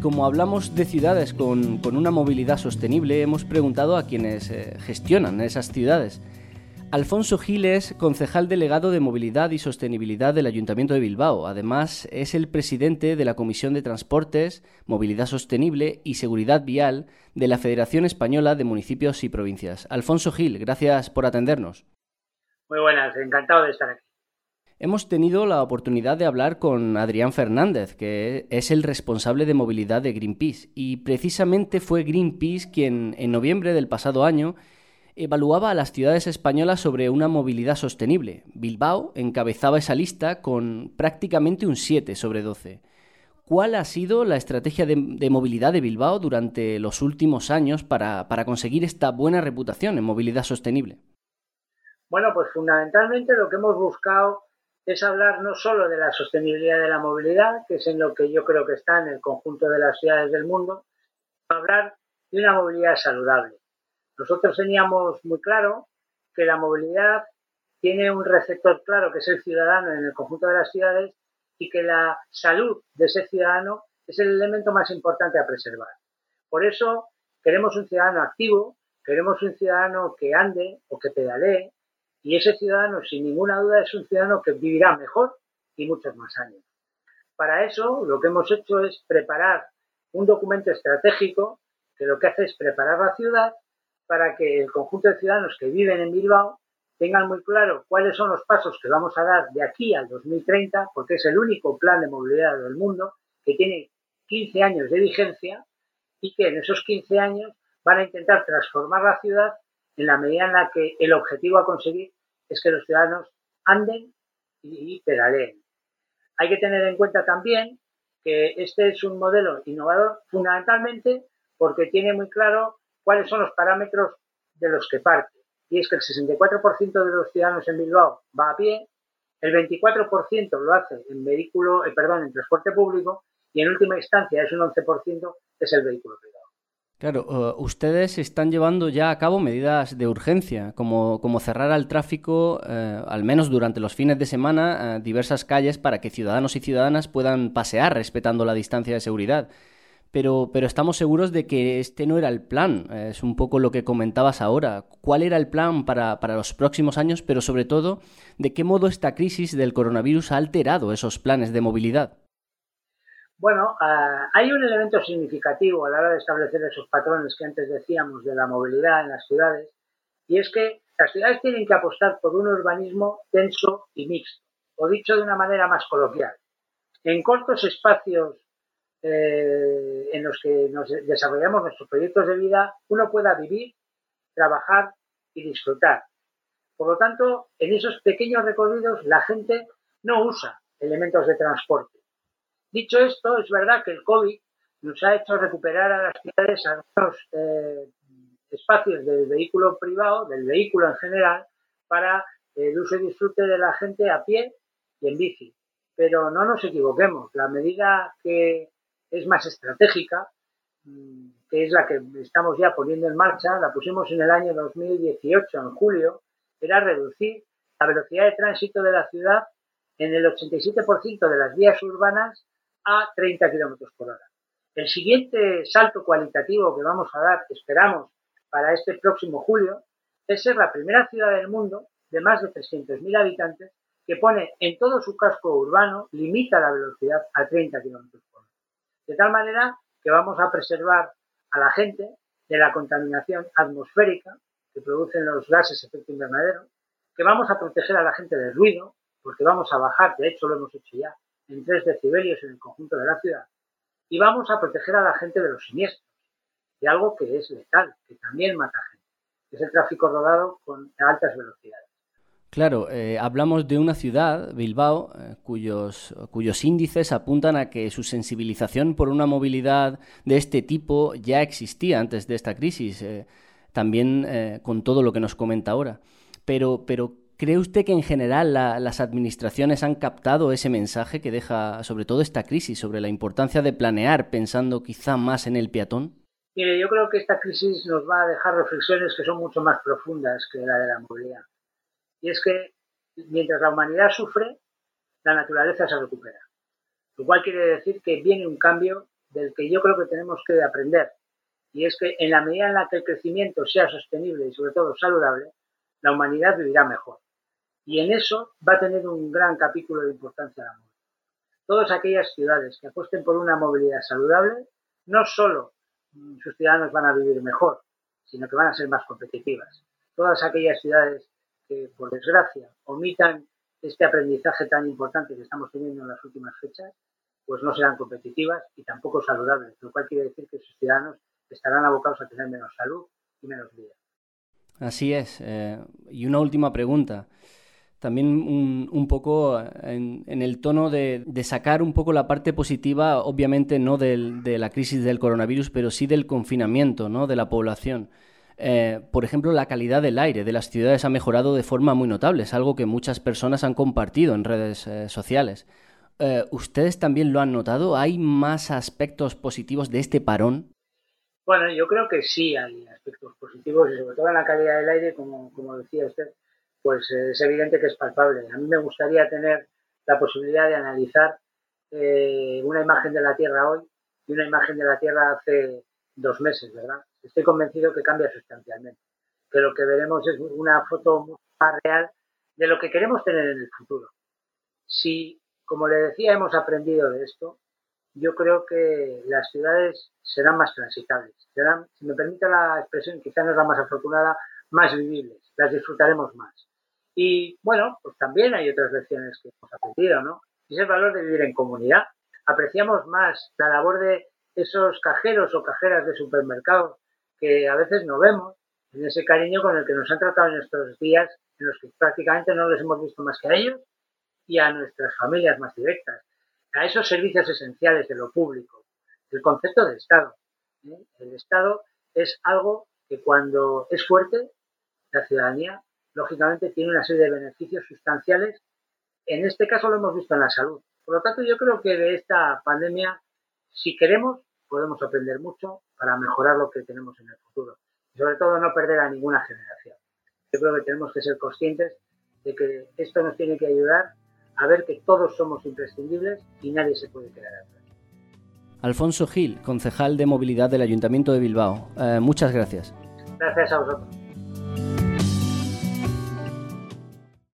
como hablamos de ciudades con, una movilidad sostenible, hemos preguntado a quienes eh, gestionan esas ciudades. Alfonso Giles, concejal delegado de Movilidad y Sostenibilidad del Ayuntamiento de Bilbao. Además, es el presidente de la Comisión de Transportes, Movilidad Sostenible y Seguridad Vial de la Federación Española de Municipios y Provincias. Alfonso Gil, gracias por atendernos. Muy buenas, encantado de estar aquí. Hemos tenido la oportunidad de hablar con Adrián Fernández, que es el responsable de movilidad de Greenpeace, y precisamente fue Greenpeace quien en noviembre del pasado año evaluaba a las ciudades españolas sobre una movilidad sostenible. Bilbao encabezaba esa lista con prácticamente un 7 sobre 12. ¿Cuál ha sido la estrategia de, movilidad de Bilbao durante los últimos años para, conseguir esta buena reputación en movilidad sostenible? Bueno, pues fundamentalmente lo que hemos buscado es hablar no solo de la sostenibilidad de la movilidad, que es en lo que yo creo que está en el conjunto de las ciudades del mundo, sino hablar de una movilidad saludable. Nosotros teníamos muy claro que la movilidad tiene un receptor claro, que es el ciudadano en el conjunto de las ciudades, y que la salud de ese ciudadano es el elemento más importante a preservar. Por eso queremos un ciudadano activo, queremos un ciudadano que ande o que pedalee, y ese ciudadano, sin ninguna duda, es un ciudadano que vivirá mejor y muchos más años. Para eso, lo que hemos hecho es preparar un documento estratégico que lo que hace es preparar la ciudad para que el conjunto de ciudadanos que viven en Bilbao tengan muy claro cuáles son los pasos que vamos a dar de aquí al 2030, porque es el único plan de movilidad del mundo que tiene 15 años de vigencia y que en esos 15 años van a intentar transformar la ciudad en la medida en la que el objetivo a conseguir es que los ciudadanos anden y pedaleen. Hay que tener en cuenta también que este es un modelo innovador fundamentalmente porque tiene muy claro cuáles son los parámetros de los que parte. Y es que el 64% de los ciudadanos en Bilbao va a pie, el 24% lo hace en vehículo, eh, perdón, en transporte público y en última instancia es un 11% es el vehículo privado. Claro, eh, ustedes están llevando ya a cabo medidas de urgencia, como, como cerrar al tráfico, eh, al menos durante los fines de semana, diversas calles para que ciudadanos y ciudadanas puedan pasear respetando la distancia de seguridad pero, pero estamos seguros de que este no era el plan. Es un poco lo que comentabas ahora. ¿Cuál era el plan para, para los próximos años, pero sobre todo, de qué modo esta crisis del coronavirus ha alterado esos planes de movilidad? Bueno, ah, hay un elemento significativo a la hora de establecer esos patrones que antes decíamos de la movilidad en las ciudades, y es que las ciudades tienen que apostar por un urbanismo denso y mixto, o dicho de una manera más coloquial. En cortos espacios eh, en los que nos desarrollamos nuestros proyectos de vida, uno pueda vivir, trabajar y disfrutar. Por lo tanto, en esos pequeños recorridos la gente no usa elementos de transporte. Dicho esto, es verdad que el COVID nos ha hecho recuperar a las ciudades algunos eh, espacios del vehículo privado, del vehículo en general, para el uso y disfrute de la gente a pie y en bici. Pero no nos equivoquemos, la medida que es más estratégica, mm, que es la que estamos ya poniendo en marcha, la pusimos en el año 2018, en julio, era reducir la velocidad de tránsito de la ciudad en el 87% de las vías urbanas a 30 kilómetros por hora. El siguiente salto cualitativo que vamos a dar, que esperamos para este próximo julio, es ser la primera ciudad del mundo de más de 300.000 habitantes que pone en todo su casco urbano, limita la velocidad a 30 kilómetros por hora. De tal manera que vamos a preservar a la gente de la contaminación atmosférica que producen los gases de efecto invernadero, que vamos a proteger a la gente del ruido, porque vamos a bajar, de hecho lo hemos hecho ya, en 3 decibelios en el conjunto de la ciudad, y vamos a proteger a la gente de los siniestros, de algo que es letal, que también mata gente, que es el tráfico rodado con altas velocidades. Claro, eh, hablamos de una ciudad, Bilbao, eh, cuyos, cuyos índices apuntan a que su sensibilización por una movilidad de este tipo ya existía antes de esta crisis, eh, también con todo lo que nos comenta ahora. Pero, pero ¿cree usted que en general las administraciones han captado ese mensaje que deja sobre todo esta crisis sobre la importancia de planear pensando quizá más en el peatón? Mire, yo creo que esta crisis nos va a dejar reflexiones que son mucho más profundas que la de la movilidad. Y es que mientras la humanidad sufre, la naturaleza se recupera. Lo cual quiere decir que viene un cambio del que yo creo que tenemos que aprender. Y es que en la medida en la que el crecimiento sea sostenible y sobre todo saludable, la humanidad vivirá mejor. Y en eso va a tener un gran capítulo de importancia la movilidad. Todas aquellas ciudades que apuesten por una movilidad saludable, no solo sus ciudadanos van a vivir mejor, sino que van a ser más competitivas. Todas aquellas ciudades que, por desgracia, omitan este aprendizaje tan importante que estamos teniendo en las últimas fechas, pues no serán competitivas y tampoco saludables, lo cual quiere decir que sus ciudadanos estarán abocados a tener menos salud y menos vida. Así es. Eh, y una última pregunta. También un, poco en, el tono de, sacar un poco la parte positiva, obviamente no de la crisis del coronavirus, pero sí del confinamiento ¿no? de la población. Eh, por ejemplo, la calidad del aire de las ciudades ha mejorado de forma muy notable, es algo que muchas personas han compartido en redes eh, sociales. ¿Ustedes también lo han notado? ¿Hay más aspectos positivos de este parón? Bueno, yo creo que sí hay aspectos positivos sobre todo en la calidad del aire, como, como decía usted, pues eh, es evidente que es palpable. A mí me gustaría tener la posibilidad de analizar eh, una imagen de la Tierra hoy y una imagen de la Tierra hace dos meses, ¿verdad? Estoy convencido que cambia sustancialmente, que lo que veremos es una foto más real de lo que queremos tener en el futuro. Si, como le decía, hemos aprendido de esto, yo creo que las ciudades serán más transitables, serán, si me permite la expresión, quizá no es la más afortunada, más vivibles, las disfrutaremos más. Y bueno, pues también hay otras lecciones que hemos aprendido, ¿no? Es el valor de vivir en comunidad. Apreciamos más la labor de esos cajeros o cajeras de supermercados que a veces no vemos, en ese cariño con el que nos han tratado en estos días en los que prácticamente no les hemos visto más que a ellos y a nuestras familias más directas a esos servicios esenciales de lo público. El concepto de Estado. ¿eh? El Estado es algo que cuando es fuerte, la ciudadanía, lógicamente, tiene una serie de beneficios sustanciales. En este caso lo hemos visto en la salud. Por lo tanto, yo creo que de esta pandemia, si queremos, podemos aprender mucho para mejorar lo que tenemos en el futuro. Y sobre todo, no perder a ninguna generación. Yo creo que tenemos que ser conscientes de que esto nos tiene que ayudar a ver que todos somos imprescindibles y nadie se puede quedar atrás. Alfonso Gil, concejal de movilidad del Ayuntamiento de Bilbao. Eh, muchas gracias. Gracias a vosotros.